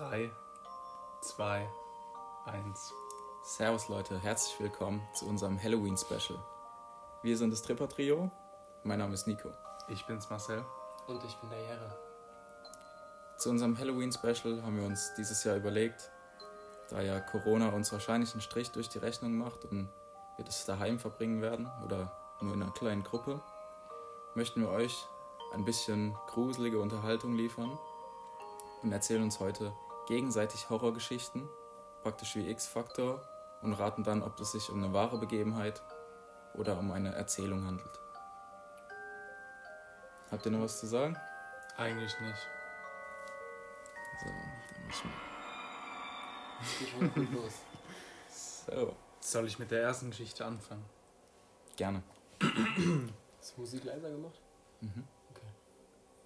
3, 2, 1. Servus Leute, herzlich willkommen zu unserem Halloween-Special. Wir sind das Tripper-Trio. Mein Name ist Nico. Ich bin's Marcel. Und ich bin der Jere. Zu unserem Halloween-Special haben wir uns dieses Jahr überlegt, da ja Corona uns wahrscheinlich einen Strich durch die Rechnung macht und wir das daheim verbringen werden oder nur in einer kleinen Gruppe, möchten wir euch ein bisschen gruselige Unterhaltung liefern und erzählen uns heute gegenseitig Horrorgeschichten, praktisch wie X-Faktor, und raten dann, ob es sich um eine wahre Begebenheit oder um eine Erzählung handelt. Habt ihr noch was zu sagen? Eigentlich nicht. So, dann mach ich mal. Gut los. So, Soll ich mit der ersten Geschichte anfangen? gerne. Hast du Musik leiser gemacht? Mhm.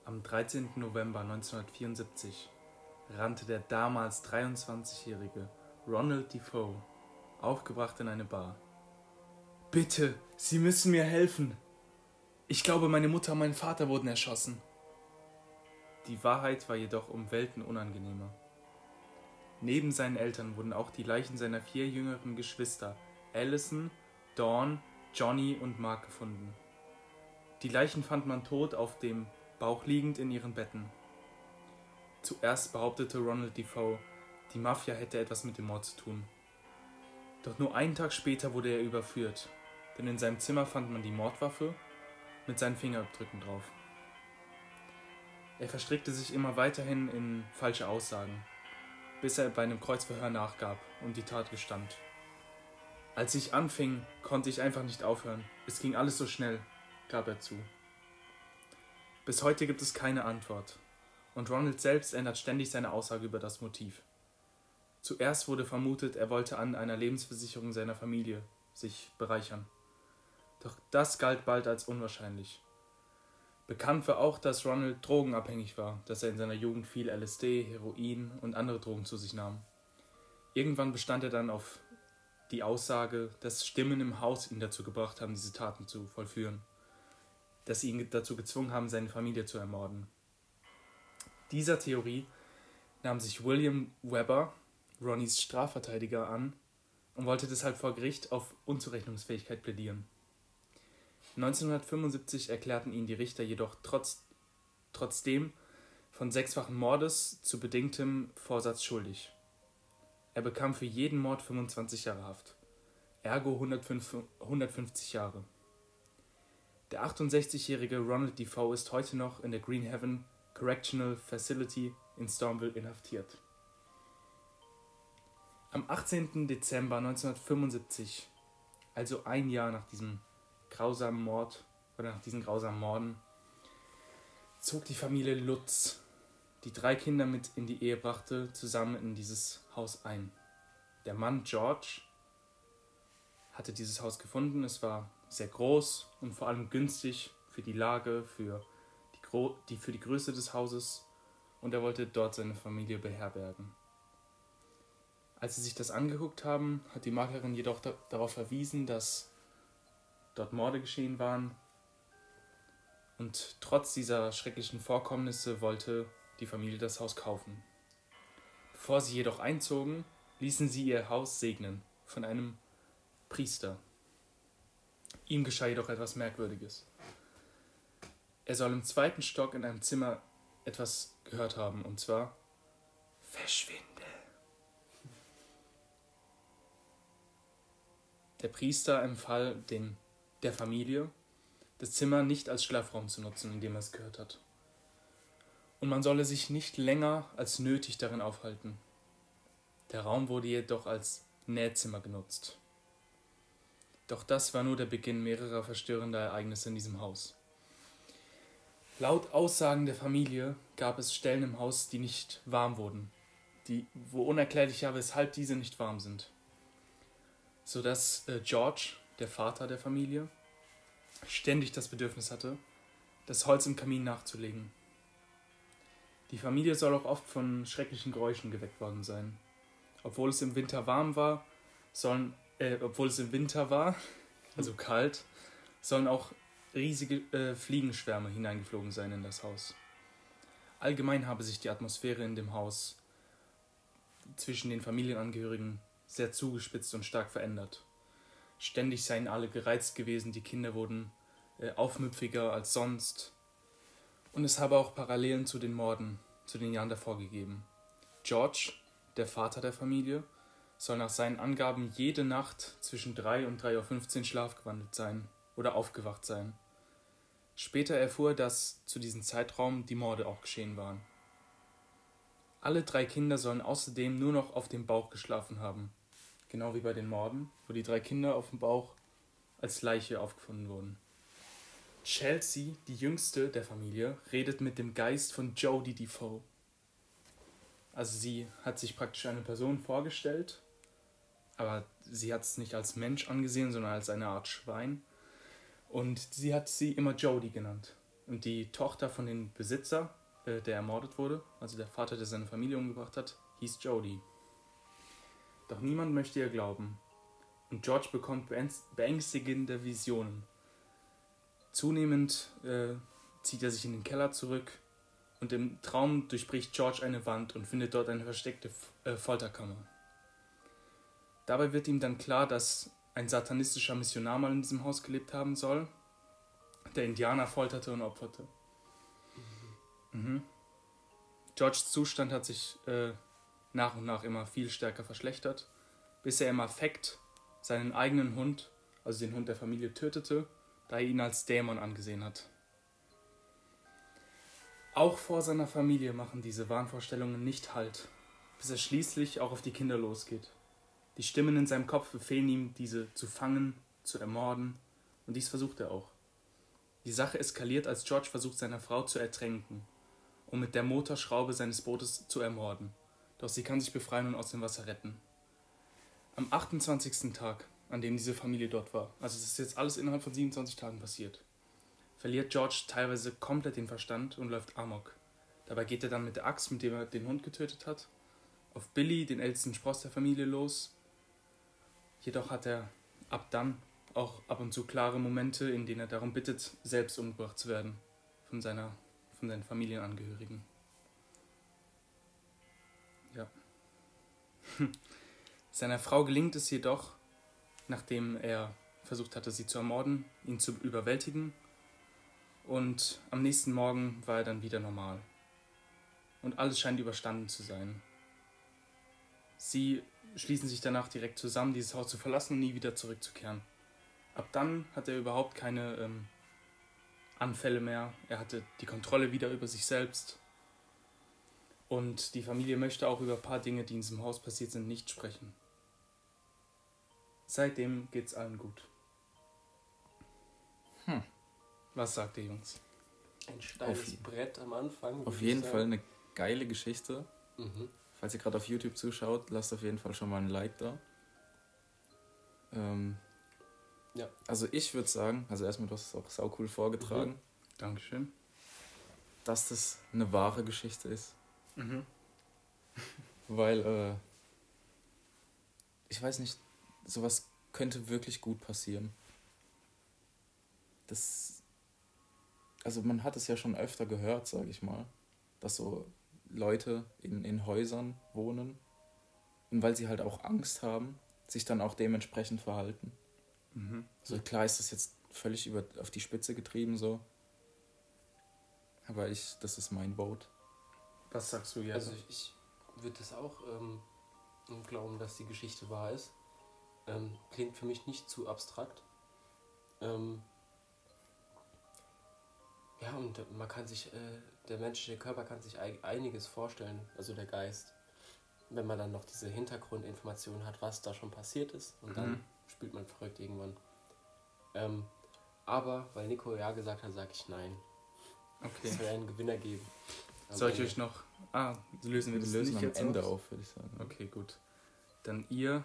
Am 13. November 1974 rannte der damals 23-jährige Ronald Defoe aufgebracht in eine Bar. Bitte, Sie müssen mir helfen. Ich glaube, meine Mutter und mein Vater wurden erschossen. Die Wahrheit war jedoch um Welten unangenehmer. Neben seinen Eltern wurden auch die Leichen seiner vier jüngeren Geschwister Allison, Dawn, Johnny und Mark gefunden. Die Leichen fand man tot auf dem Bauch liegend in ihren Betten. Zuerst behauptete Ronald Defoe, die Mafia hätte etwas mit dem Mord zu tun. Doch nur einen Tag später wurde er überführt, denn in seinem Zimmer fand man die Mordwaffe mit seinen Fingerabdrücken drauf. Er verstrickte sich immer weiterhin in falsche Aussagen, bis er bei einem Kreuzverhör nachgab und die Tat gestand. Als ich anfing, konnte ich einfach nicht aufhören. Es ging alles so schnell, gab er zu. Bis heute gibt es keine Antwort. Und Ronald selbst ändert ständig seine Aussage über das Motiv. Zuerst wurde vermutet, er wollte an einer Lebensversicherung seiner Familie sich bereichern. Doch das galt bald als unwahrscheinlich. Bekannt war auch, dass Ronald drogenabhängig war, dass er in seiner Jugend viel LSD, Heroin und andere Drogen zu sich nahm. Irgendwann bestand er dann auf die Aussage, dass Stimmen im Haus ihn dazu gebracht haben, diese Taten zu vollführen, dass sie ihn dazu gezwungen haben, seine Familie zu ermorden. Dieser Theorie nahm sich William Webber, Ronnys Strafverteidiger, an und wollte deshalb vor Gericht auf Unzurechnungsfähigkeit plädieren. 1975 erklärten ihn die Richter jedoch trotz, trotzdem von sechsfachen Mordes zu bedingtem Vorsatz schuldig. Er bekam für jeden Mord 25 Jahre Haft, ergo 105, 150 Jahre. Der 68-jährige Ronald Defoe ist heute noch in der Green Heaven Correctional Facility in Stormville inhaftiert. Am 18. Dezember 1975, also ein Jahr nach diesem grausamen Mord oder nach diesen grausamen Morden, zog die Familie Lutz, die drei Kinder mit in die Ehe brachte, zusammen in dieses Haus ein. Der Mann George hatte dieses Haus gefunden. Es war sehr groß und vor allem günstig für die Lage, für die, für die Größe des Hauses und er wollte dort seine Familie beherbergen. Als sie sich das angeguckt haben, hat die Maklerin jedoch da darauf verwiesen, dass dort Morde geschehen waren. Und trotz dieser schrecklichen Vorkommnisse wollte die Familie das Haus kaufen. Bevor sie jedoch einzogen, ließen sie ihr Haus segnen von einem Priester. Ihm geschah jedoch etwas Merkwürdiges. Er soll im zweiten Stock in einem Zimmer etwas gehört haben, und zwar Verschwinde. Der Priester empfahl den, der Familie, das Zimmer nicht als Schlafraum zu nutzen, in dem er es gehört hat. Und man solle sich nicht länger als nötig darin aufhalten. Der Raum wurde jedoch als Nähzimmer genutzt. Doch das war nur der Beginn mehrerer verstörender Ereignisse in diesem Haus. Laut Aussagen der Familie gab es Stellen im Haus, die nicht warm wurden, die, wo unerklärlich war, weshalb diese nicht warm sind. Sodass äh, George, der Vater der Familie, ständig das Bedürfnis hatte, das Holz im Kamin nachzulegen. Die Familie soll auch oft von schrecklichen Geräuschen geweckt worden sein. Obwohl es im Winter warm war, sollen, äh, obwohl es im Winter war, also kalt, sollen auch riesige äh, Fliegenschwärme hineingeflogen sein in das Haus. Allgemein habe sich die Atmosphäre in dem Haus zwischen den Familienangehörigen sehr zugespitzt und stark verändert. Ständig seien alle gereizt gewesen, die Kinder wurden äh, aufmüpfiger als sonst. Und es habe auch Parallelen zu den Morden, zu den Jahren davor gegeben. George, der Vater der Familie, soll nach seinen Angaben jede Nacht zwischen 3 und 3.15 Uhr schlafgewandelt sein oder aufgewacht sein. Später erfuhr er, dass zu diesem Zeitraum die Morde auch geschehen waren. Alle drei Kinder sollen außerdem nur noch auf dem Bauch geschlafen haben. Genau wie bei den Morden, wo die drei Kinder auf dem Bauch als Leiche aufgefunden wurden. Chelsea, die jüngste der Familie, redet mit dem Geist von Jodie Defoe. Also sie hat sich praktisch eine Person vorgestellt, aber sie hat es nicht als Mensch angesehen, sondern als eine Art Schwein. Und sie hat sie immer Jodie genannt. Und die Tochter von dem Besitzer, äh, der ermordet wurde, also der Vater, der seine Familie umgebracht hat, hieß Jodie. Doch niemand möchte ihr glauben. Und George bekommt beängstigende Visionen. Zunehmend äh, zieht er sich in den Keller zurück und im Traum durchbricht George eine Wand und findet dort eine versteckte äh, Folterkammer. Dabei wird ihm dann klar, dass ein satanistischer Missionar mal in diesem Haus gelebt haben soll, der Indianer folterte und opferte. Mhm. Georges Zustand hat sich äh, nach und nach immer viel stärker verschlechtert, bis er im Affekt seinen eigenen Hund, also den Hund der Familie, tötete, da er ihn als Dämon angesehen hat. Auch vor seiner Familie machen diese Wahnvorstellungen nicht Halt, bis er schließlich auch auf die Kinder losgeht. Die Stimmen in seinem Kopf befehlen ihm, diese zu fangen, zu ermorden, und dies versucht er auch. Die Sache eskaliert, als George versucht, seine Frau zu ertränken, um mit der Motorschraube seines Bootes zu ermorden. Doch sie kann sich befreien und aus dem Wasser retten. Am 28. Tag, an dem diese Familie dort war, also es ist jetzt alles innerhalb von 27 Tagen passiert, verliert George teilweise komplett den Verstand und läuft amok. Dabei geht er dann mit der Axt, mit dem er den Hund getötet hat, auf Billy, den ältesten Spross der Familie, los. Jedoch hat er ab dann auch ab und zu klare Momente, in denen er darum bittet, selbst umgebracht zu werden von, seiner, von seinen Familienangehörigen. Ja. Seiner Frau gelingt es jedoch, nachdem er versucht hatte, sie zu ermorden, ihn zu überwältigen und am nächsten Morgen war er dann wieder normal. Und alles scheint überstanden zu sein. Sie schließen sich danach direkt zusammen, dieses Haus zu verlassen und nie wieder zurückzukehren. Ab dann hat er überhaupt keine ähm, Anfälle mehr. Er hatte die Kontrolle wieder über sich selbst. Und die Familie möchte auch über ein paar Dinge, die in diesem Haus passiert sind, nicht sprechen. Seitdem geht's allen gut. Hm. Was sagt ihr, Jungs? Ein steiles Auf- Brett am Anfang. Auf jeden Fall eine geile Geschichte. Mhm. Falls ihr gerade auf YouTube zuschaut, lasst auf jeden Fall schon mal ein Like da. Ähm, Ja. Also ich würde sagen, also erstmal, du hast es auch saucool vorgetragen, Dankeschön. dass das eine wahre Geschichte ist. Mhm. Weil, äh, ich weiß nicht, sowas könnte wirklich gut passieren. Das, also man hat es ja schon öfter gehört, sage ich mal, dass so Leute in, in Häusern wohnen und weil sie halt auch Angst haben, sich dann auch dementsprechend verhalten. Mhm. Also klar ist das jetzt völlig über, auf die Spitze getrieben so, aber ich, das ist mein Vote. Was sagst du jetzt? Also ich würde das auch ähm, glauben, dass die Geschichte wahr ist. Ähm, klingt für mich nicht zu abstrakt. Ähm, ja, und man kann sich, äh, der menschliche Körper kann sich ei- einiges vorstellen, also der Geist. Wenn man dann noch diese Hintergrundinformation hat, was da schon passiert ist, und dann Mhm. spielt man verrückt irgendwann. Ähm, aber weil Nico ja gesagt hat, sage ich nein. Es okay. soll einen Gewinner geben. Am Soll ich Ende. euch noch. Ah, lösen wir das lösen nicht am jetzt Ende auf? auf, würde ich sagen. Okay, gut. Dann ihr,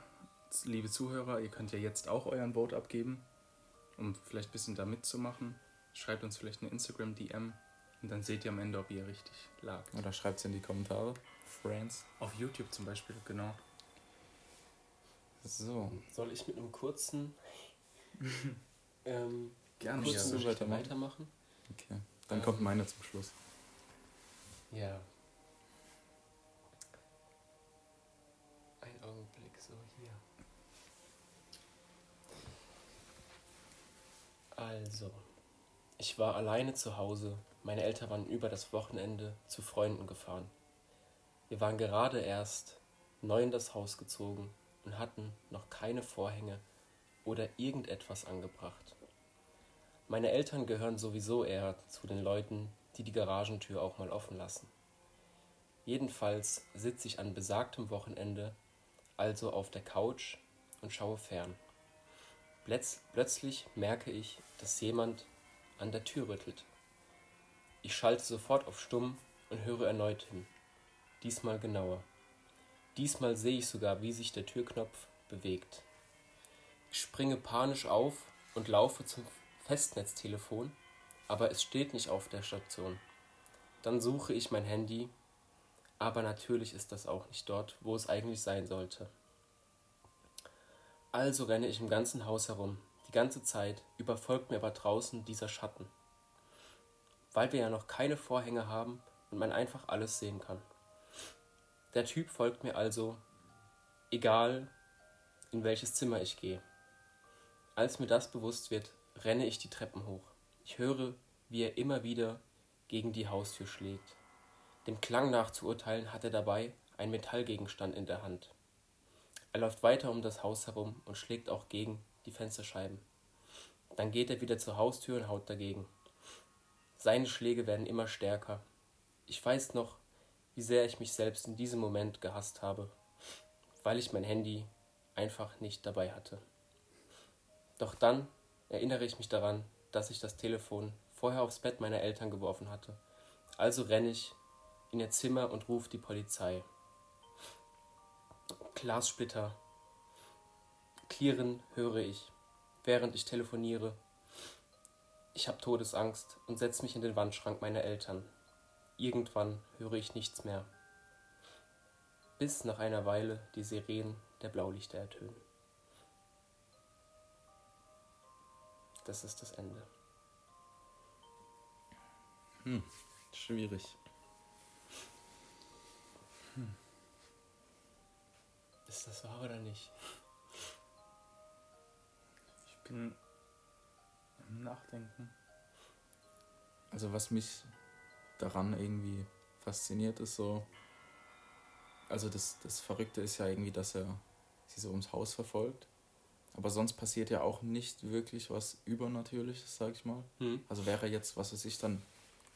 liebe Zuhörer, ihr könnt ja jetzt auch euren Vote abgeben, um vielleicht ein bisschen da mitzumachen schreibt uns vielleicht eine Instagram-DM und dann seht ihr am Ende, ob ihr richtig lag. Oder schreibt es in die Kommentare. Friends. Auf YouTube zum Beispiel, genau. So. Soll ich mit einem kurzen. ähm, Gerne, kurzen ja, so weitermachen? weitermachen? Okay. Dann ähm, kommt meine zum Schluss. Ja. Ein Augenblick, so hier. Also ich war alleine zu Hause. Meine Eltern waren über das Wochenende zu Freunden gefahren. Wir waren gerade erst neu in das Haus gezogen und hatten noch keine Vorhänge oder irgendetwas angebracht. Meine Eltern gehören sowieso eher zu den Leuten, die die Garagentür auch mal offen lassen. Jedenfalls sitze ich an besagtem Wochenende also auf der Couch und schaue fern. Plötz plötzlich merke ich, dass jemand an der Tür rüttelt. Ich schalte sofort auf Stumm und höre erneut hin. Diesmal genauer. Diesmal sehe ich sogar, wie sich der Türknopf bewegt. Ich springe panisch auf und laufe zum Festnetztelefon, aber es steht nicht auf der Station. Dann suche ich mein Handy, aber natürlich ist das auch nicht dort, wo es eigentlich sein sollte. Also renne ich im ganzen Haus herum, die ganze Zeit, überfolgt mir aber draußen dieser Schatten. Weil wir ja noch keine Vorhänge haben und man einfach alles sehen kann. Der Typ folgt mir also, egal in welches Zimmer ich gehe. Als mir das bewusst wird, renne ich die Treppen hoch. Ich höre, wie er immer wieder gegen die Haustür schlägt. Dem Klang nach zu urteilen hat er dabei einen Metallgegenstand in der Hand. Er läuft weiter um das Haus herum und schlägt auch gegen die Fensterscheiben. Dann geht er wieder zur Haustür und haut dagegen. Seine Schläge werden immer stärker. Ich weiß noch, wie sehr ich mich selbst in diesem Moment gehasst habe, weil ich mein Handy einfach nicht dabei hatte. Doch dann erinnere ich mich daran, dass ich das Telefon vorher aufs Bett meiner Eltern geworfen hatte. Also renne ich in ihr Zimmer und rufe die Polizei. Glassplitter. Klirren höre ich, während ich telefoniere. Ich habe Todesangst und setze mich in den Wandschrank meiner Eltern. Irgendwann höre ich nichts mehr. Bis nach einer Weile die Sirenen der Blaulichter ertönen. Das ist das Ende. Hm, schwierig. Ist das wahr oder nicht? Bin im Nachdenken. Also was mich daran irgendwie fasziniert ist so, also das, das Verrückte ist ja irgendwie, dass er sie so ums Haus verfolgt. Aber sonst passiert ja auch nicht wirklich was Übernatürliches, sag ich mal. Hm. Also wäre jetzt, was weiß ich, dann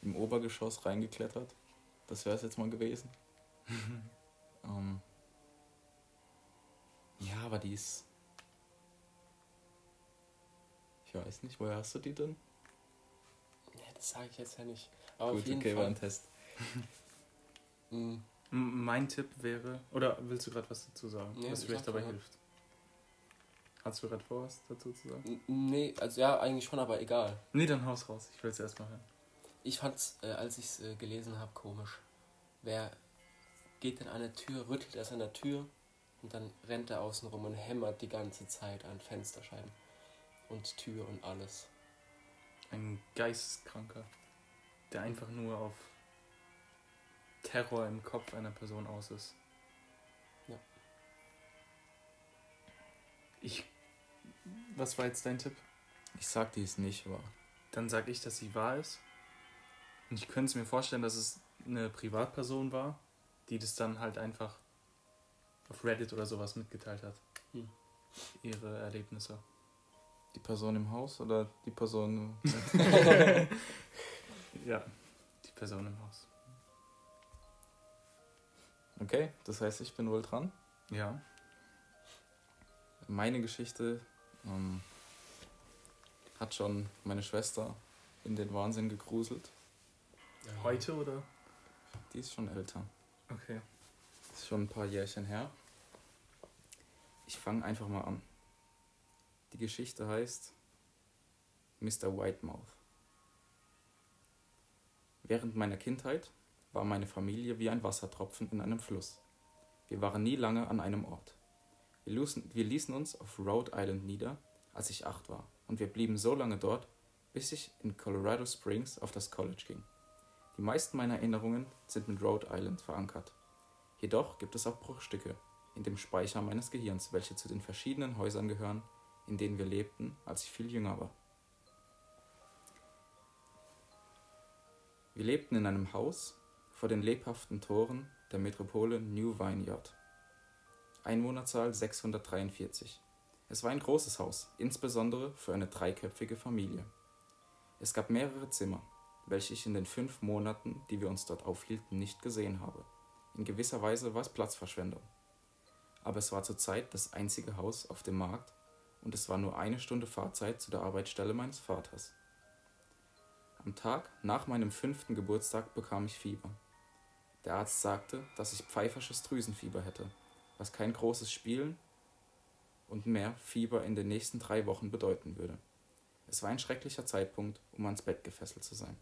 im Obergeschoss reingeklettert. Das wäre es jetzt mal gewesen. ähm, ja, aber die ist. Ich weiß nicht, woher hast du die denn? Ja, das sage ich jetzt ja nicht. Aber Gut, auf jeden okay, war Fall. ein Test. Hm, M- Mein Tipp wäre, oder willst du gerade was dazu sagen, Nee, was ich vielleicht dabei schon. hilft? Hast du gerade vor, was dazu zu sagen? Nee, also ja, eigentlich schon, aber egal. Nee, dann haus raus. Ich will es erstmal hören. Ich fand's, äh, als ich es äh, gelesen habe, komisch. Wer geht denn an der Tür, rüttelt erst an der Tür und dann rennt er außen rum und hämmert die ganze Zeit an Fensterscheiben und Tür und alles. Ein Geisteskranker, der einfach nur auf Terror im Kopf einer Person aus ist. Ja. Ich. Was war jetzt dein Tipp? Ich sag, die ist nicht wahr. Dann sag ich, dass sie wahr ist. Und ich könnte es mir vorstellen, dass es eine Privatperson war, die das dann halt einfach auf Reddit oder sowas mitgeteilt hat. Hm. Ihre Erlebnisse. Die Person im Haus oder die Person. Ja, die Person im Haus. Okay, das heißt, ich bin wohl dran. Ja. Meine Geschichte ähm, hat schon meine Schwester in den Wahnsinn gegruselt. Heute oder? Die ist schon älter. Okay. Das ist schon ein paar Jährchen her. Ich fange einfach mal an. Die Geschichte heißt Mr. Whitemouth. Während meiner Kindheit war meine Familie wie ein Wassertropfen in einem Fluss. Wir waren nie lange an einem Ort. Wir ließen, uns auf Rhode Island nieder, als ich acht war, und wir blieben so lange dort, bis ich in Colorado Springs auf das College ging. Die meisten meiner Erinnerungen sind mit Rhode Island verankert. Jedoch gibt es auch Bruchstücke in dem Speicher meines Gehirns, welche zu den verschiedenen Häusern gehören, in denen wir lebten, als ich viel jünger war. Wir lebten in einem Haus vor den lebhaften Toren der Metropole New Vineyard. Einwohnerzahl 643. Es war ein großes Haus, insbesondere für eine dreiköpfige Familie. Es gab mehrere Zimmer, welche ich in den fünf Monaten, die wir uns dort aufhielten, nicht gesehen habe. In gewisser Weise war es Platzverschwendung. Aber es war zurzeit das einzige Haus auf dem Markt, und es war nur eine Stunde Fahrzeit zu der Arbeitsstelle meines Vaters. Am Tag nach meinem fünften Geburtstag bekam ich Fieber. Der Arzt sagte, dass ich pfeifersches Drüsenfieber hätte, was kein großes Spielen und mehr Fieber in den nächsten drei Wochen bedeuten würde. Es war ein schrecklicher Zeitpunkt, um ans Bett gefesselt zu sein.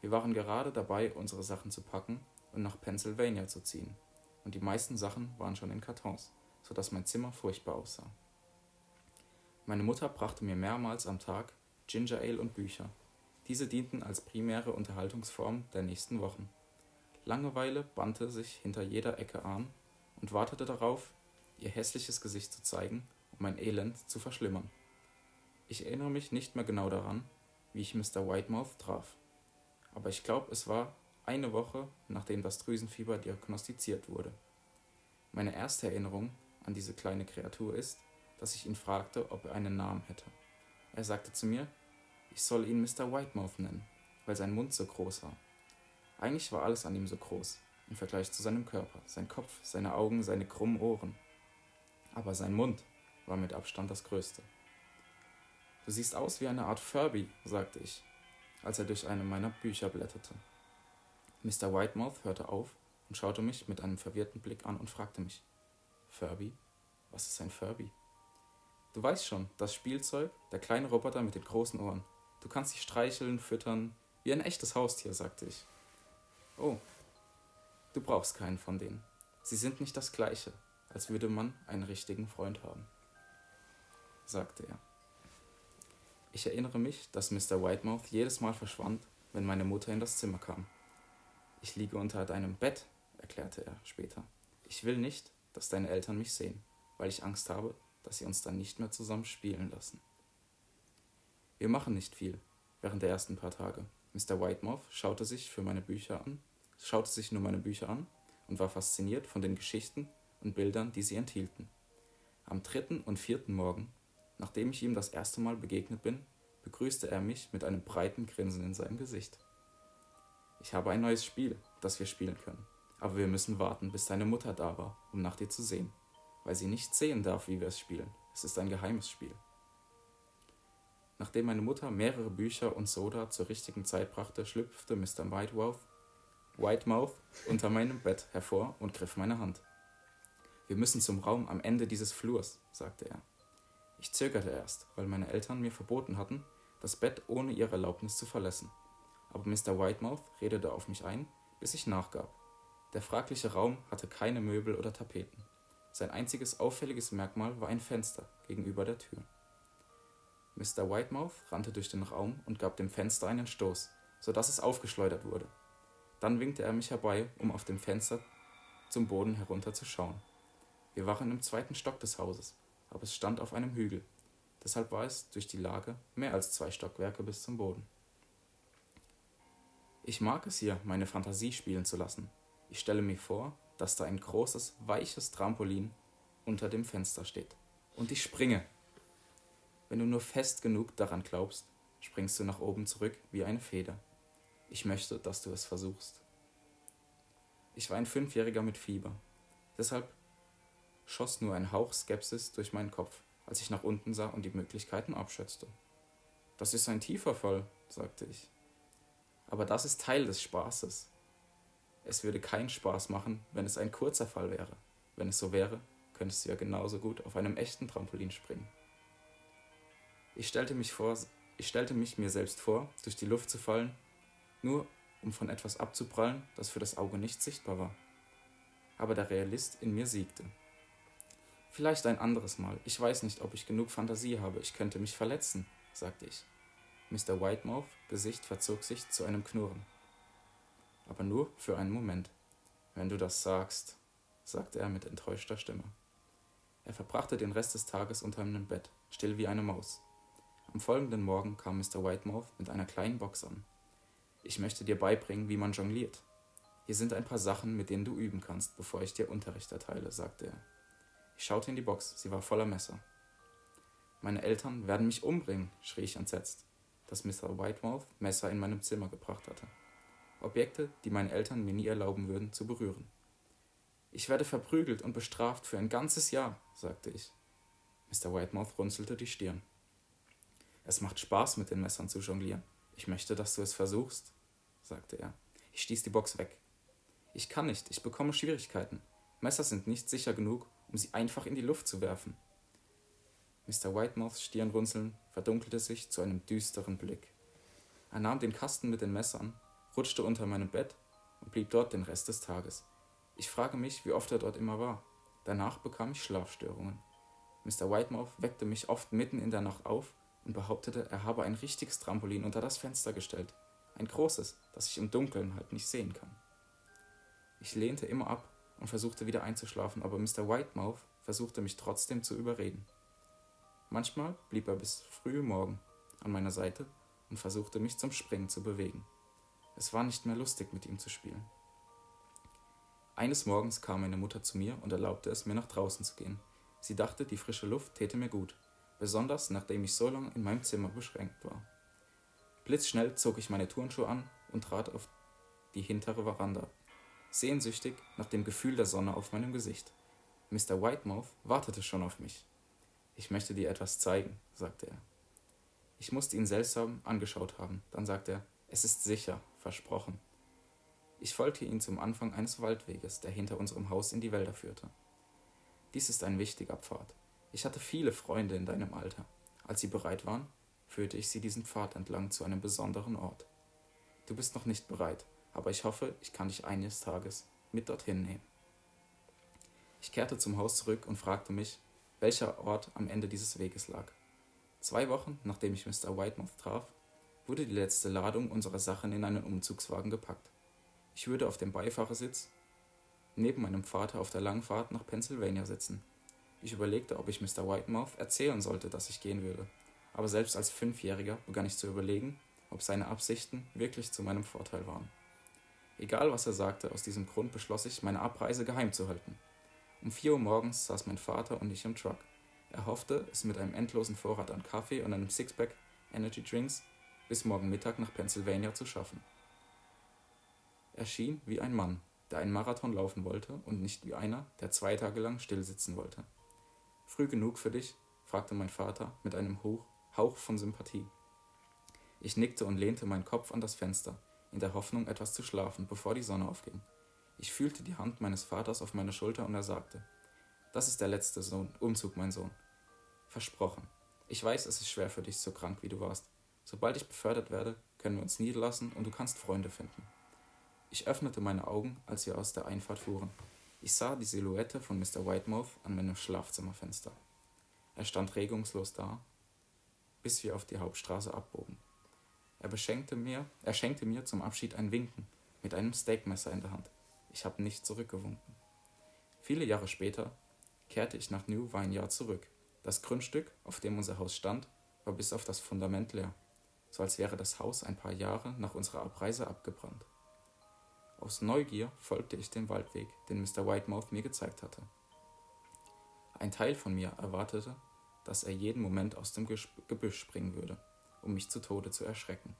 Wir waren gerade dabei, unsere Sachen zu packen und nach Pennsylvania zu ziehen, und die meisten Sachen waren schon in Kartons, so dass mein Zimmer furchtbar aussah. Meine Mutter brachte mir mehrmals am Tag Ginger Ale und Bücher. Diese dienten als primäre Unterhaltungsform der nächsten Wochen. Langeweile bannte sich hinter jeder Ecke an und wartete darauf, ihr hässliches Gesicht zu zeigen, um mein Elend zu verschlimmern. Ich erinnere mich nicht mehr genau daran, wie ich Mr. Whitemouth traf. Aber ich glaube, es war eine Woche, nachdem das Drüsenfieber diagnostiziert wurde. Meine erste Erinnerung an diese kleine Kreatur ist, dass ich ihn fragte, ob er einen Namen hätte. Er sagte zu mir, ich soll ihn Mr. Whitemouth nennen, weil sein Mund so groß war. Eigentlich war alles an ihm so groß, im Vergleich zu seinem Körper, sein Kopf, seine Augen, seine krummen Ohren. Aber sein Mund war mit Abstand das Größte. Du siehst aus wie eine Art Furby, sagte ich, als er durch eine meiner Bücher blätterte. Mr. Whitemouth hörte auf und schaute mich mit einem verwirrten Blick an und fragte mich: Furby? Was ist ein Furby? Du weißt schon, das Spielzeug, der kleine Roboter mit den großen Ohren. Du kannst sie streicheln, füttern, wie ein echtes Haustier, sagte ich. Oh, du brauchst keinen von denen. Sie sind nicht das gleiche, als würde man einen richtigen Freund haben, sagte er. Ich erinnere mich, dass Mr. Whitemouth jedes Mal verschwand, wenn meine Mutter in das Zimmer kam. Ich liege unter deinem Bett, erklärte er später. Ich will nicht, dass deine Eltern mich sehen, weil ich Angst habe, dass sie uns dann nicht mehr zusammen spielen lassen. Wir machen nicht viel während der ersten paar Tage. Mr. Whitemouth schaute sich für meine Bücher an, schaute sich nur meine Bücher an und war fasziniert von den Geschichten und Bildern, die sie enthielten. Am dritten und vierten Morgen, nachdem ich ihm das erste Mal begegnet bin, begrüßte er mich mit einem breiten Grinsen in seinem Gesicht. Ich habe ein neues Spiel, das wir spielen können. Aber wir müssen warten, bis deine Mutter da war, um nach dir zu sehen. Weil sie nicht sehen darf, wie wir es spielen. Es ist ein geheimes Spiel. Nachdem meine Mutter mehrere Bücher und Soda zur richtigen Zeit brachte, schlüpfte Mr. Whitemouth, Whitemouth unter meinem Bett hervor und griff meine Hand. Wir müssen zum Raum am Ende dieses Flurs, sagte er. Ich zögerte erst, weil meine Eltern mir verboten hatten, das Bett ohne ihre Erlaubnis zu verlassen aber Mr. Whitemouth redete auf mich ein, bis ich nachgab. Der fragliche Raum hatte keine Möbel oder Tapeten. Sein einziges auffälliges Merkmal war ein Fenster gegenüber der Tür. Mr. Whitemouth rannte durch den Raum und gab dem Fenster einen Stoß, so dass es aufgeschleudert wurde. Dann winkte er mich herbei, um auf dem Fenster zum Boden herunterzuschauen. Wir waren im zweiten Stock des Hauses, aber es stand auf einem Hügel. Deshalb war es durch die Lage mehr als zwei Stockwerke bis zum Boden. Ich mag es hier, meine Fantasie spielen zu lassen. Ich stelle mir vor, dass da ein großes, weiches Trampolin unter dem Fenster steht. Und ich springe. Wenn du nur fest genug daran glaubst, springst du nach oben zurück wie eine Feder. Ich möchte, dass du es versuchst. Ich war ein Fünfjähriger mit Fieber. Deshalb schoss nur ein Hauch Skepsis durch meinen Kopf, als ich nach unten sah und die Möglichkeiten abschätzte. Das ist ein tiefer Fall, sagte ich. Aber das ist Teil des Spaßes. Es würde keinen Spaß machen, wenn es ein kurzer Fall wäre. Wenn es so wäre, könntest du ja genauso gut auf einem echten Trampolin springen. Ich stellte mich vor, ich stellte mich mir selbst vor, durch die Luft zu fallen, nur um von etwas abzuprallen, das für das Auge nicht sichtbar war. Aber der Realist in mir siegte. Vielleicht ein anderes Mal. Ich weiß nicht, ob ich genug Fantasie habe. Ich könnte mich verletzen, sagte ich. Mr. Whitemouth Gesicht verzog sich zu einem Knurren. Aber nur für einen Moment. Wenn du das sagst, sagte er mit enttäuschter Stimme. Er verbrachte den Rest des Tages unter meinem Bett, still wie eine Maus. Am folgenden Morgen kam Mr. Whitemouth mit einer kleinen Box an. Ich möchte dir beibringen, wie man jongliert. Hier sind ein paar Sachen, mit denen du üben kannst, bevor ich dir Unterricht erteile, sagte er. Ich schaute in die Box, sie war voller Messer. Meine Eltern werden mich umbringen, schrie ich entsetzt, dass Mr. Whitemouth Messer in meinem Zimmer gebracht hatte. Objekte, die meine Eltern mir nie erlauben würden, zu berühren. Ich werde verprügelt und bestraft für ein ganzes Jahr, sagte ich. Mr. Whitemouth runzelte die Stirn. Es macht Spaß, mit den Messern zu jonglieren. Ich möchte, dass du es versuchst, sagte er. Ich stieß die Box weg. Ich kann nicht, ich bekomme Schwierigkeiten. Messer sind nicht sicher genug, um sie einfach in die Luft zu werfen. Mr. Whitemouths Stirnrunzeln verdunkelte sich zu einem düsteren Blick. Er nahm den Kasten mit den Messern, rutschte unter meinem Bett und blieb dort den Rest des Tages. Ich frage mich, wie oft er dort immer war. Danach bekam ich Schlafstörungen. Mr. Whitemouth weckte mich oft mitten in der Nacht auf und behauptete, er habe ein richtiges Trampolin unter das Fenster gestellt. Ein großes, das ich im Dunkeln halt nicht sehen kann. Ich lehnte immer ab und versuchte wieder einzuschlafen, aber Mr. Whitemouth versuchte mich trotzdem zu überreden. Manchmal blieb er bis früh Morgen an meiner Seite und versuchte mich zum Springen zu bewegen. Es war nicht mehr lustig, mit ihm zu spielen. Eines Morgens kam meine Mutter zu mir und erlaubte es mir, nach draußen zu gehen. Sie dachte, die frische Luft täte mir gut, besonders nachdem ich so lange in meinem Zimmer beschränkt war. Blitzschnell zog ich meine Turnschuhe an und trat auf die hintere Veranda, sehnsüchtig nach dem Gefühl der Sonne auf meinem Gesicht. Mr. Whitemouth wartete schon auf mich. Ich möchte dir etwas zeigen, sagte er. Ich musste ihn seltsam angeschaut haben. Dann sagte er, es ist sicher, versprochen. Ich folgte ihm zum Anfang eines Waldweges, der hinter unserem Haus in die Wälder führte. Dies ist ein wichtiger Pfad. Ich hatte viele Freunde in deinem Alter. Als sie bereit waren, führte ich sie diesen Pfad entlang zu einem besonderen Ort. Du bist noch nicht bereit, aber ich hoffe, ich kann dich eines Tages mit dorthin nehmen. Ich kehrte zum Haus zurück und fragte mich, welcher Ort am Ende dieses Weges lag. Zwei Wochen nachdem ich Mr. Whitemouth traf, wurde die letzte Ladung unserer Sachen in einen Umzugswagen gepackt. Ich würde auf dem Beifahrersitz neben meinem Vater auf der langen Fahrt nach Pennsylvania sitzen. Ich überlegte, ob ich Mr. Whitemouth erzählen sollte, dass ich gehen würde, aber selbst als Fünfjähriger begann ich zu überlegen, ob seine Absichten wirklich zu meinem Vorteil waren. Egal was er sagte, aus diesem Grund beschloss ich, meine Abreise geheim zu halten. Um vier Uhr morgens saß mein Vater und ich im Truck. Er hoffte, es mit einem endlosen Vorrat an Kaffee und einem Sixpack Energy Drinks bis morgen Mittag nach Pennsylvania zu schaffen. Er schien wie ein Mann, der einen Marathon laufen wollte und nicht wie einer, der zwei Tage lang stillsitzen wollte. Früh genug für dich? fragte mein Vater mit einem Hauch von Sympathie. Ich nickte und lehnte meinen Kopf an das Fenster, in der Hoffnung, etwas zu schlafen, bevor die Sonne aufging. Ich fühlte die Hand meines Vaters auf meiner Schulter und er sagte, das ist der letzte Sohn, Umzug, mein Sohn. Versprochen. Ich weiß, es ist schwer für dich, so krank wie du warst. Sobald ich befördert werde, können wir uns niederlassen und du kannst Freunde finden. Ich öffnete meine Augen, als wir aus der Einfahrt fuhren. Ich sah die Silhouette von Mr. Whitemouth an meinem Schlafzimmerfenster. Er stand regungslos da, bis wir auf die Hauptstraße abbogen. Er, beschenkte mir, er schenkte mir zum Abschied ein Winken mit einem Steakmesser in der Hand. Ich habe nicht zurückgewunken. Viele Jahre später kehrte ich nach New Vineyard zurück. Das Grundstück, auf dem unser Haus stand, war bis auf das Fundament leer, so als wäre das Haus ein paar Jahre nach unserer Abreise abgebrannt. Aus Neugier folgte ich dem Waldweg, den Mr. Whitemouth mir gezeigt hatte. Ein Teil von mir erwartete, dass er jeden Moment aus dem Gebüsch springen würde, um mich zu Tode zu erschrecken.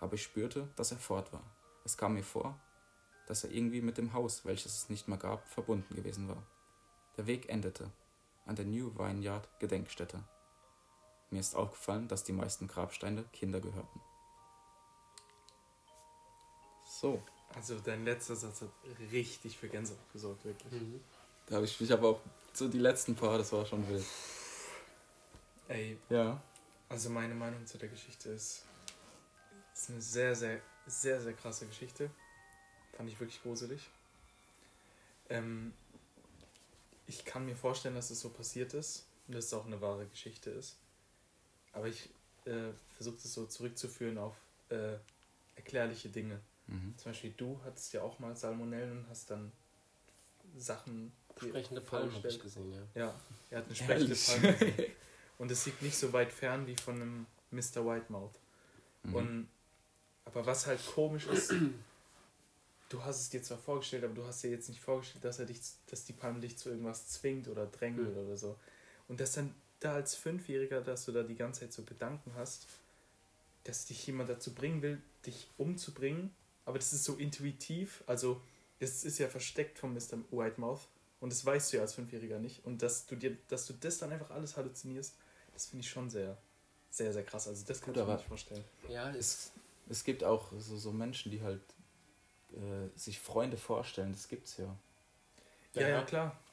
Aber ich spürte, dass er fort war. Es kam mir vor, dass er irgendwie mit dem Haus, welches es nicht mehr gab, verbunden gewesen war. Der Weg endete an der New Vineyard Gedenkstätte. Mir ist aufgefallen, dass die meisten Grabsteine Kinder gehörten. So. Also dein letzter Satz hat richtig für Gänsehaut gesorgt, wirklich. Mhm. Da habe ich mich aber auch so die letzten paar, das war schon wild. Ey. Ja. Also meine Meinung zu der Geschichte ist, ist eine sehr, sehr, sehr, sehr krasse Geschichte. Fand ich wirklich gruselig. Ähm, ich kann mir vorstellen, dass es so passiert ist und dass es auch eine wahre Geschichte ist. Aber ich äh, versuche es so zurückzuführen auf äh, erklärliche Dinge. Mhm. Zum Beispiel du hattest ja auch mal Salmonellen und hast dann Sachen. Sprechende Palmen habe ich gesehen, ja. Ja, er hat eine sprechende Palme gesehen. Und es liegt nicht so weit fern wie von einem Mr. Whitemouth. Mhm. Und Aber was halt komisch ist, du hast es dir zwar vorgestellt, aber du hast dir jetzt nicht vorgestellt, dass er dich, dass die Palme dich zu irgendwas zwingt oder drängelt Mhm. oder so. Und dass dann da als Fünfjähriger, dass du da die ganze Zeit so Gedanken hast, dass dich jemand dazu bringen will, dich umzubringen, aber das ist so intuitiv, also das ist ja versteckt von Mr. Whitemouth und das weißt du ja als Fünfjähriger nicht. Und dass du dir, dass du das dann einfach alles halluzinierst, das finde ich schon sehr, sehr, sehr krass. Also das kann Gut, ich mir nicht vorstellen. Ja, ist. Es gibt auch so, so Menschen, die halt äh, sich Freunde vorstellen, das gibt's ja. Ja, ja, Ja. klar.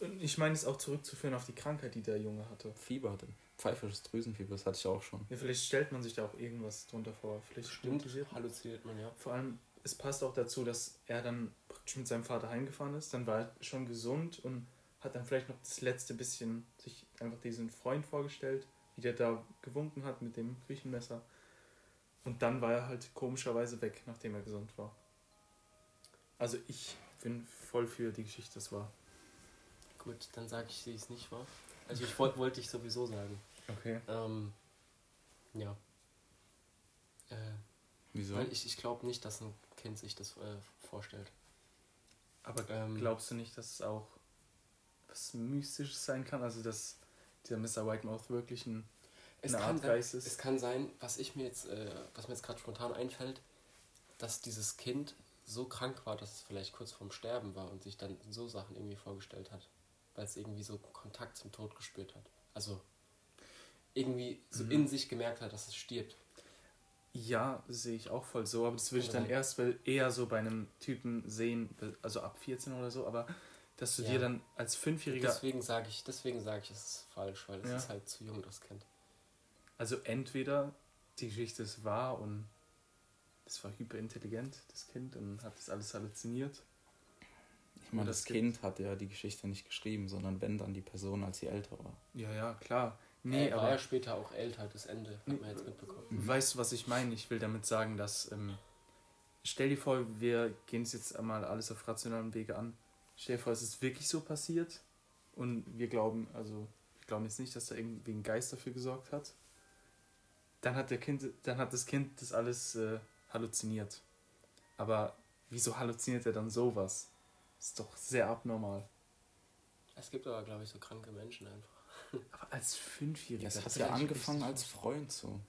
Und ich meine es auch zurückzuführen auf die Krankheit, die der Junge hatte. Fieber hatte. Pfeifisches Drüsenfieber, das hatte ich auch schon. Ja, vielleicht stellt man sich da auch irgendwas drunter vor. Vielleicht Stimmt, halluziniert man, ja. Vor allem, es passt auch dazu, dass er dann praktisch mit seinem Vater heimgefahren ist. Dann war er schon gesund und hat dann vielleicht noch das letzte bisschen sich einfach diesen Freund vorgestellt, wie der da gewunken hat mit dem Küchenmesser. Und dann war er halt komischerweise weg, nachdem er gesund war. Also ich bin voll für die Geschichte, das war. Gut, dann sage ich, sie ist nicht wahr. Also ich wollte wollte ich sowieso sagen. Okay. Ähm, ja. Äh, Wieso? weil ich, ich glaube nicht, dass ein Kind sich das äh, vorstellt. Aber Ähm, glaubst du nicht, dass es auch was Mystisches sein kann? Also dass dieser Mr. Whitemouth wirklich ein, Es eine kann, Art ist? es kann sein, was ich mir jetzt, äh, was mir jetzt gerade spontan einfällt, dass dieses Kind so krank war, dass es vielleicht kurz vorm Sterben war und sich dann so Sachen irgendwie vorgestellt hat, weil es irgendwie so Kontakt zum Tod gespürt hat. Also irgendwie so Mhm. in sich gemerkt hat, dass es stirbt. Ja, sehe ich auch voll so, aber das würde ich dann erst weil eher so bei einem Typen sehen, also ab 14 oder so, aber dass du Ja. dir dann als Fünfjähriger, Deswegen sage ich, deswegen sage ich, es ist falsch, weil es Ja. ist halt zu jung, das Kind. also entweder die Geschichte ist wahr und das war hyperintelligent, das Kind, und hat das alles halluziniert. Ich meine, das gibt- Kind hat ja die Geschichte nicht geschrieben, sondern wenn dann die Person, als sie älter war. Ja, ja, klar. Nee, Nee, war aber ja später auch älter, das Ende, hat man jetzt mitbekommen. weißt du, was ich meine? Ich will damit sagen, dass, ähm, stell dir vor, wir gehen es jetzt einmal alles auf rationalen Wege an. Stell dir vor, es ist wirklich so passiert und wir glauben, also wir glauben jetzt nicht, dass da irgendwie ein Geist dafür gesorgt hat. Dann hat der Kind, dann hat das Kind das alles äh, halluziniert. Aber wieso halluziniert er dann sowas? Ist doch sehr abnormal. Es gibt aber, glaube ich, so kranke Menschen einfach. Aber als Fünfjähriger. Das hat ja angefangen als Freund so.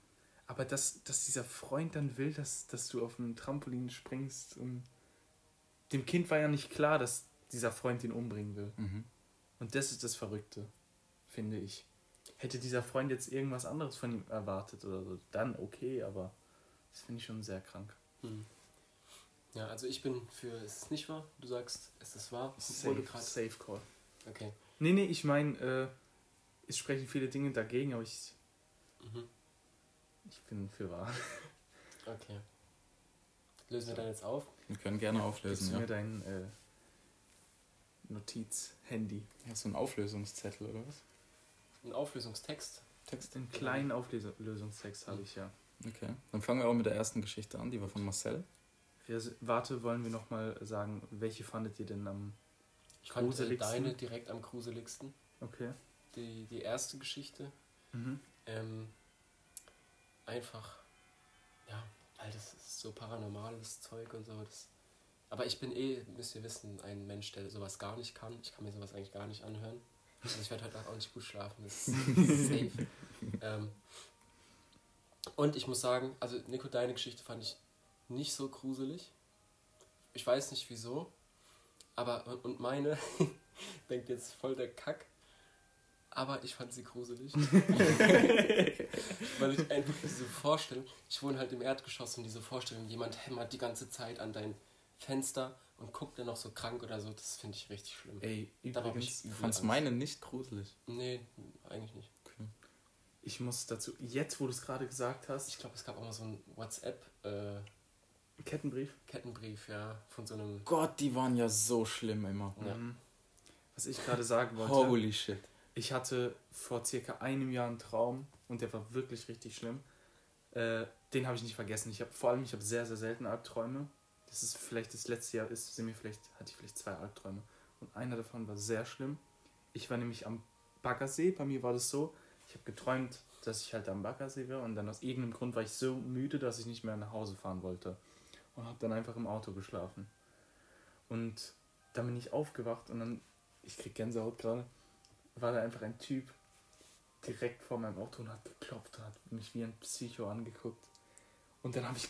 Aber dass, dass dieser Freund dann will, dass, dass du auf ein Trampolin springst und dem Kind war ja nicht klar, dass dieser Freund ihn umbringen will. Mhm. Und das ist das Verrückte, finde ich. Hätte dieser Freund jetzt irgendwas anderes von ihm erwartet oder so, dann okay, aber das finde ich schon sehr krank. Hm. Ja, also ich bin für es ist nicht wahr. Du sagst, es ist wahr. du Safe, grad- safe Call. Okay. Nee, nee, ich meine, äh, es sprechen viele Dinge dagegen, aber ich, Mhm. ich bin für wahr. Okay. Lösen wir dann jetzt auf? Wir können gerne Gibst auflösen, du ja. mir dein äh, Notiz-Handy? ja. So ein Auflösungszettel oder was? Ein Auflösungstext. Text? Den kleinen Auflösungstext habe ich ja. Okay. Dann fangen wir auch mit der ersten Geschichte an, die war von Marcel. Wir, warte, wollen wir nochmal sagen, welche fandet ihr denn am. Ich fand äh, Gruseligsten? deine direkt am gruseligsten. Okay. Die, die erste Geschichte. Mhm. Ähm, einfach, ja, weil das ist so paranormales Zeug und so. Das, aber ich bin eh, müsst ihr wissen, ein Mensch, der sowas gar nicht kann. Ich kann mir sowas eigentlich gar nicht anhören. Also ich werde heute Nacht auch nicht gut schlafen. Das ist safe. ähm, und ich muss sagen, also Nico, deine Geschichte fand ich nicht so gruselig. Ich weiß nicht wieso. Aber, und- meine, denkt jetzt voll der Kack. Aber ich fand sie gruselig. Weil ich einfach diese Vorstellung, ich wohne halt im Erdgeschoss und diese Vorstellung, jemand hämmert die ganze Zeit an dein Fenster und guckt dann noch so krank oder so, das finde ich richtig schlimm. Ey, übrigens, ich Fand's Angst. meine nicht gruselig. Nee, eigentlich nicht. Okay. ich muss dazu, jetzt wo du es gerade gesagt hast, Ich glaube, es gab auch mal so einen WhatsApp-Kettenbrief, Kettenbrief. ja, von so einem. Gott, die waren ja so schlimm immer. Ja. Mhm. Was ich gerade sagen wollte, Holy shit. ich hatte vor circa einem Jahr einen Traum und der war wirklich richtig schlimm. Äh, den habe ich nicht vergessen. Ich habe vor allem, ich habe sehr, sehr selten Albträume. Das ist vielleicht das letzte Jahr ist, sind mir vielleicht, hatte ich vielleicht zwei Albträume. Und einer davon war sehr schlimm. Ich war nämlich am Baggersee, bei mir war das so, ich habe geträumt, dass ich halt am Baggersee war und dann aus irgendeinem Grund war ich so müde, dass ich nicht mehr nach Hause fahren wollte und habe dann einfach im Auto geschlafen. Und dann bin ich aufgewacht und dann, ich krieg Gänsehaut gerade, war da einfach ein Typ direkt vor meinem Auto und hat geklopft und hat mich wie ein Psycho angeguckt. Und dann habe ich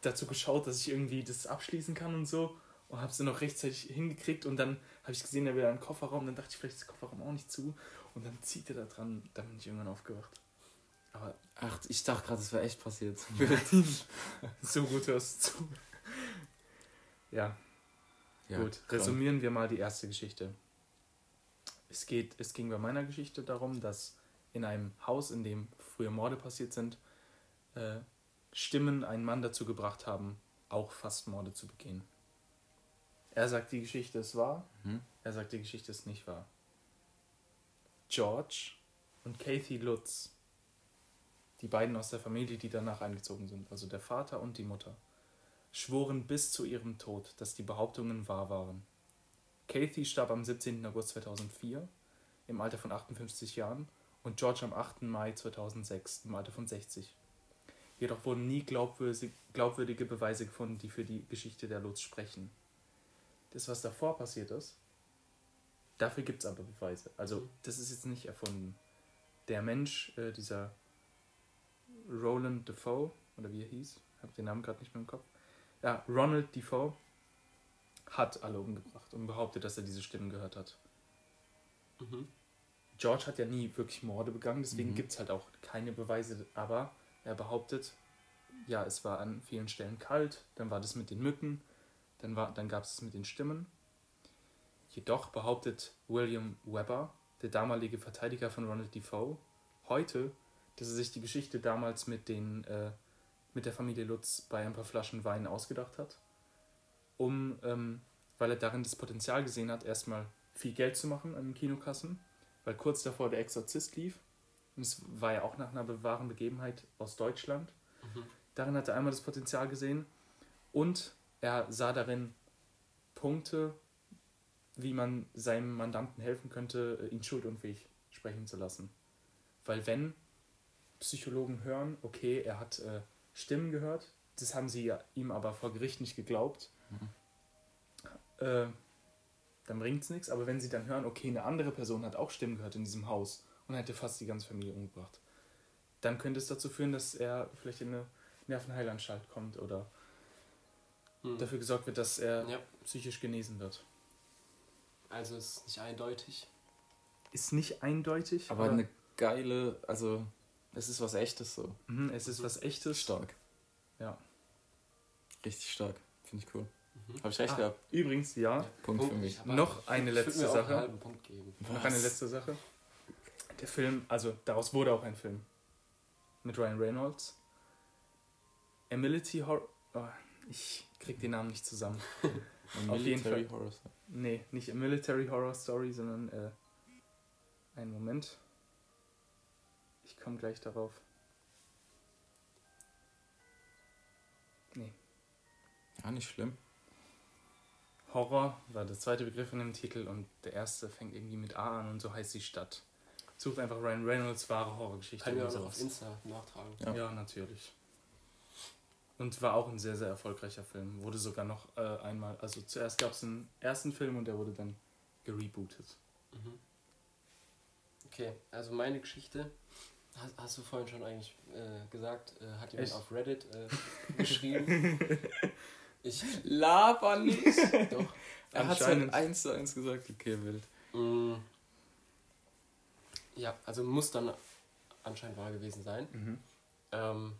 dazu geschaut, dass ich irgendwie das abschließen kann und so und habe es dann noch rechtzeitig hingekriegt und dann habe ich gesehen, er will einen Kofferraum, dann dachte ich, vielleicht ist der Kofferraum auch nicht zu und dann zieht er da dran, dann bin ich irgendwann aufgewacht. Aber Ach, ich dachte gerade, das wäre echt passiert. so gut hörst du zu. Ja, Ja, Gut, komm. resümieren wir mal die erste Geschichte. Es, geht, es ging bei meiner Geschichte darum, dass in einem Haus, in dem früher Morde passiert sind, äh, Stimmen einen Mann dazu gebracht haben, auch fast Morde zu begehen. Er sagt, die Geschichte ist wahr, Mhm. er sagt, die Geschichte ist nicht wahr. George und Kathy Lutz, die beiden aus der Familie, die danach eingezogen sind, also der Vater und die Mutter, schworen bis zu ihrem Tod, dass die Behauptungen wahr waren. Kathy starb am 17. August 2004 im Alter von 58 Jahren und George am 8. Mai 2006 im Alter von 60. Jedoch wurden nie glaubwürdig, glaubwürdige Beweise gefunden, die für die Geschichte der Lutz sprechen. Das, was davor passiert ist, dafür gibt es aber Beweise. Also, das ist jetzt nicht erfunden. Der Mensch, äh, dieser Roland Defoe, oder wie er hieß, ich habe den Namen gerade nicht mehr im Kopf, ja, Ronald Defoe hat alle umgebracht und behauptet, dass er diese Stimmen gehört hat. Mhm. George hat ja nie wirklich Morde begangen, deswegen Mhm. gibt es halt auch keine Beweise, aber er behauptet, ja, es war an vielen Stellen kalt, dann war das mit den Mücken, dann, war, dann gab es es mit den Stimmen. Jedoch behauptet William Webber, der damalige Verteidiger von Ronald Defoe, heute, dass er sich die Geschichte damals mit, den, äh, mit der Familie Lutz bei ein paar Flaschen Wein ausgedacht hat, um, ähm, weil er darin das Potenzial gesehen hat, erstmal viel Geld zu machen an den Kinokassen, weil kurz davor der Exorzist lief. Und es war ja auch nach einer wahren Begebenheit aus Deutschland. Mhm. Darin hat er einmal das Potenzial gesehen und er sah darin Punkte, wie man seinem Mandanten helfen könnte, äh, ihn schuldunfähig sprechen zu lassen. Weil wenn Psychologen hören, okay, er hat äh, Stimmen gehört, das haben sie ja ihm aber vor Gericht nicht geglaubt, äh, dann bringt es nichts. Aber wenn sie dann hören, okay, eine andere Person hat auch Stimmen gehört in diesem Haus und hätte fast die ganze Familie umgebracht, dann könnte es dazu führen, dass er vielleicht in eine Nervenheilanstalt kommt oder Mhm. dafür gesorgt wird, dass er Ja, psychisch genesen wird. also ist nicht eindeutig. Ist nicht eindeutig, Aber eine geile, also es ist was echtes so. Mhm, es ist was echtes. Stark. Ja. Richtig stark. Finde ich cool. Mhm. Habe ich recht Ah, gehabt. Übrigens, ja, Punkt für mich. Noch eine letzte mir auch Sache. einen halben Punkt geben. noch eine letzte Sache. Der Film, also daraus wurde auch ein Film mit Ryan Reynolds. Emility Horror. Oh, ich krieg den Namen nicht zusammen. Auf jeden Military Fall. Horror Story. Nee, nicht A Military Horror Story, sondern äh, einen Moment. Komme gleich darauf. Nee. Ja, nicht schlimm. Horror war der zweite Begriff in dem Titel und der erste fängt irgendwie mit A an und so heißt die Stadt. Sucht einfach Ryan Reynolds wahre Horrorgeschichte. Kann ich auch auf. Insta nachtragen. Ja. Ja. natürlich. Und war auch ein sehr, sehr erfolgreicher Film. Wurde sogar noch äh, einmal, also zuerst gab es einen ersten Film und der wurde dann gerebootet. Mhm. Okay, also meine Geschichte, hast, hast du vorhin schon eigentlich äh, gesagt, äh, hat jemand Echt? auf Reddit äh, geschrieben. Ich, Laber nicht! doch. er hat halt Anscheinend. eins zu eins gesagt. Okay, wild. Mm, ja, also muss dann anscheinend wahr gewesen sein. Mhm. Ähm,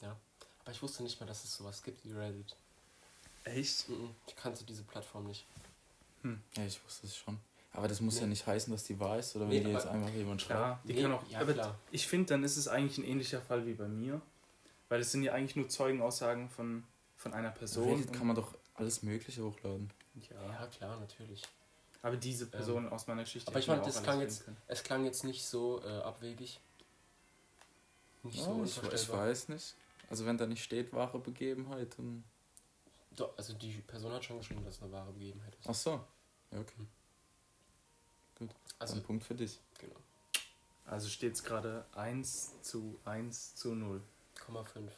ja, aber ich wusste nicht mal, dass es sowas gibt wie Reddit. Echt? Mhm. Ich kannte diese Plattform nicht. Ja, ich wusste es schon. Aber das muss Nee. ja nicht heißen, dass die wahr ist, oder wenn Nee, die jetzt einfach jemand schreibt. Klar, die Nee, kann auch. ja, aber klar. ich finde, dann ist es eigentlich ein ähnlicher Fall wie bei mir. Weil es sind ja eigentlich nur Zeugenaussagen von, von einer Person. Reddit kann man doch alles Mögliche hochladen. ja. Ja, klar, natürlich. Aber diese Person aus meiner Geschichte. aber ich fand, auch klang jetzt- Es klang jetzt nicht so äh, abwegig. Nicht so Oh, ich, ich unvorstellbar. weiß nicht. Also wenn da nicht steht, wahre Begebenheit, dann... Doch, also die Person hat schon geschrieben, dass es eine wahre Begebenheit ist. Ach so. Ja, okay. Also, Dann Punkt für dich. genau. Also steht es gerade 1 zu 1 zu 0. 0,5.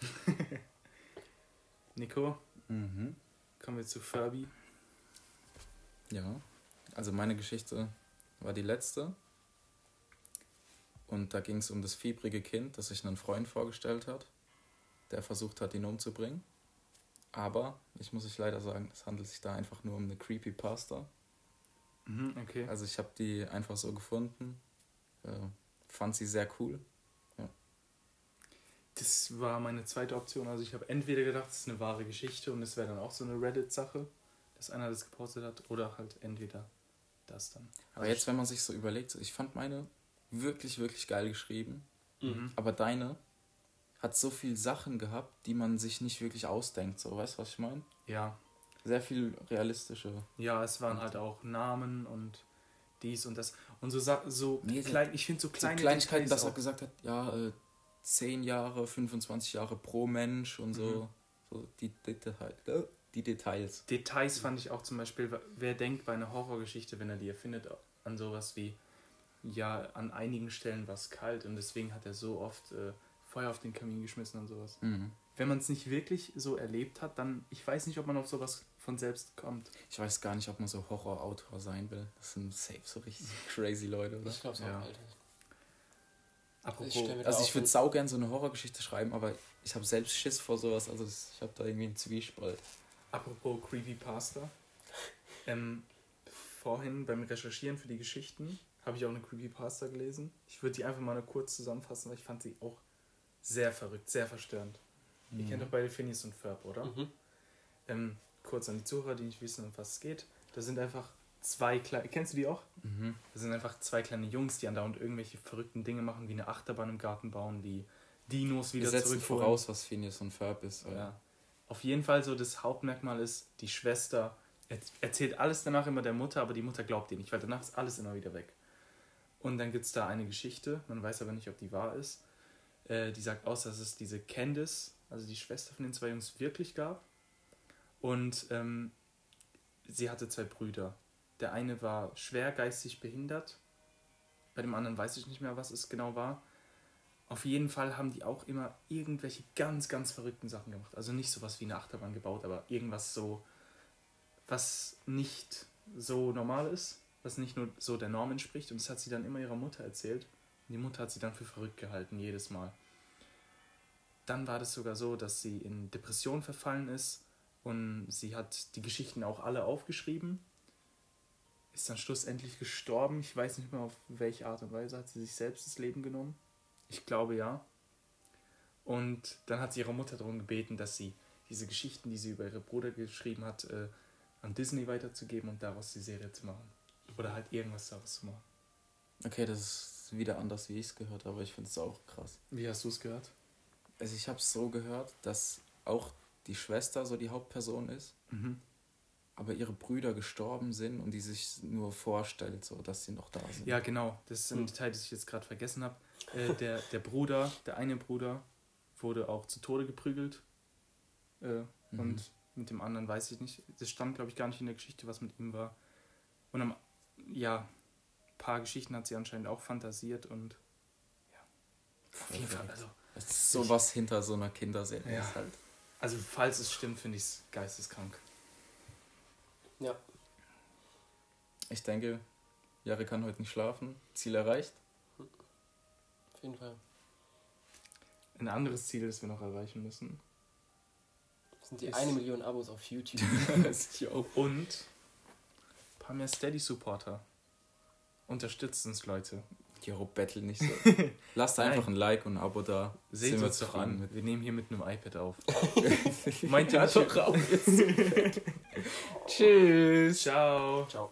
Nico, Mhm. kommen wir zu Furby. Ja, also meine Geschichte war die letzte. Und da ging es um das fiebrige Kind, das sich einen Freund vorgestellt hat, der versucht hat, ihn umzubringen. Aber, ich muss euch leider sagen, es handelt sich da einfach nur um eine Creepypasta. Mhm, okay. Also ich habe die einfach so gefunden, äh, fand sie sehr cool. Das war meine zweite Option. Also ich habe entweder gedacht, es ist eine wahre Geschichte und es wäre dann auch so eine Reddit-Sache, dass einer das gepostet hat, oder halt entweder das dann. Aber jetzt, wenn man sich so überlegt, ich fand meine wirklich, wirklich geil geschrieben. Mhm. Aber deine hat so viel Sachen gehabt, die man sich nicht wirklich ausdenkt. So, weißt du, was ich meine? Ja. Sehr viel realistische. Ja, es waren halt auch Namen und dies und das. Und so, so Nee, so- klein, ich finde so So kleine Kleinigkeiten, Details dass er auch- gesagt hat, ja, äh, 10 Jahre, 25 Jahre pro Mensch und so. So die, Detail, äh, die Details. Details fand ich auch zum Beispiel, wer denkt bei einer Horrorgeschichte, wenn er die erfindet, an sowas wie, ja, an einigen Stellen war es kalt und deswegen hat er so oft äh, Feuer auf den Kamin geschmissen und sowas. Mhm. Wenn man es nicht wirklich so erlebt hat, dann, ich weiß nicht, ob man auf sowas von selbst kommt. Ich weiß gar nicht, ob man so Horrorautor sein will. Das sind safe so richtig crazy Leute, oder? Ich glaube es auch, Ja. Alter. Apropos, stell mir- Also ich würde saugern so eine Horrorgeschichte schreiben, aber ich habe selbst Schiss vor sowas. Also das, ich habe da irgendwie einen Zwiespalt. apropos Creepypasta. Ähm, vorhin beim Recherchieren für die Geschichten habe ich auch eine Creepypasta gelesen. Ich würde die einfach mal nur kurz zusammenfassen, weil ich fand sie auch sehr verrückt, sehr verstörend. Ihr kennt doch beide Phineas und Ferb, oder? Mhm. Ähm, kurz an die Zuhörer, die nicht wissen, um was es geht. Da sind einfach zwei kleine. Kennst du die auch? Mhm. Das sind einfach zwei kleine Jungs, die andauernd irgendwelche verrückten Dinge machen, wie eine Achterbahn im Garten bauen, wie Dinos Wir wieder setzen zurückholen. voraus, was Phineas und Ferb ist. weil- Ja. Auf jeden Fall so das Hauptmerkmal ist, die Schwester er- erzählt alles danach immer der Mutter, aber die Mutter glaubt ihr nicht, weil danach ist alles immer wieder weg. Und dann gibt es da eine Geschichte, man weiß aber nicht, ob die wahr ist. Äh, die sagt aus, dass es diese Candice, also die Schwester von den zwei Jungs, wirklich gab. Und ähm, sie hatte zwei Brüder. Der eine war schwer geistig behindert, bei dem anderen weiß ich nicht mehr, was es genau war. Auf jeden Fall haben die auch immer irgendwelche ganz, ganz verrückten Sachen gemacht. Also nicht sowas wie eine Achterbahn gebaut, aber irgendwas so, was nicht so normal ist, was nicht nur so der Norm entspricht. Und das hat sie dann immer ihrer Mutter erzählt. Und die Mutter hat sie dann für verrückt gehalten, jedes Mal. Dann war das sogar so, dass sie in Depression verfallen ist und sie hat die Geschichten auch alle aufgeschrieben. Ist dann schlussendlich gestorben. Ich weiß nicht mehr auf welche Art und Weise hat sie sich selbst das Leben genommen. Ich glaube ja. Und dann hat sie ihre Mutter darum gebeten, dass sie diese Geschichten, die sie über ihre Bruder geschrieben hat, äh, an Disney weiterzugeben und daraus die Serie zu machen. Oder halt irgendwas daraus zu machen. Okay, das ist wieder anders, wie ich es gehört habe, aber ich finde es auch krass. Wie hast du es gehört? Also ich habe es so gehört, dass auch die Schwester so die Hauptperson ist, Mhm. aber ihre Brüder gestorben sind und die sich nur vorstellt, so dass sie noch da sind. Ja, genau. Das ist ein Hm. Detail, das ich jetzt gerade vergessen habe. Äh, der, der Bruder, der eine Bruder, wurde auch zu Tode geprügelt. Äh, Mhm. Und mit dem anderen weiß ich nicht. Das stand, glaube ich, gar nicht in der Geschichte, was mit ihm war. Und am, ja, ein paar Geschichten hat sie anscheinend auch fantasiert und ja. Auf jeden Fall, also, Das ist sowas hinter so einer Kinderserie Ja. ist halt. Also falls es stimmt, finde ich es geisteskrank. Ja. Ich denke, Jari kann heute nicht schlafen. Ziel erreicht. Auf jeden Fall. Ein anderes Ziel, das wir noch erreichen müssen. Das sind die Ist- eine Million Abos auf YouTube. Und ein paar mehr Steady-Supporter. Unterstützt uns, Leute. Jo, battle nicht so. Lasst einfach ein Like und ein Abo da. Seht Sind wir uns doch an. mit. Wir nehmen hier mit einem iPad auf. Meint ihr Ja, doch, auf jetzt. Tschüss. Ciao. Ciao.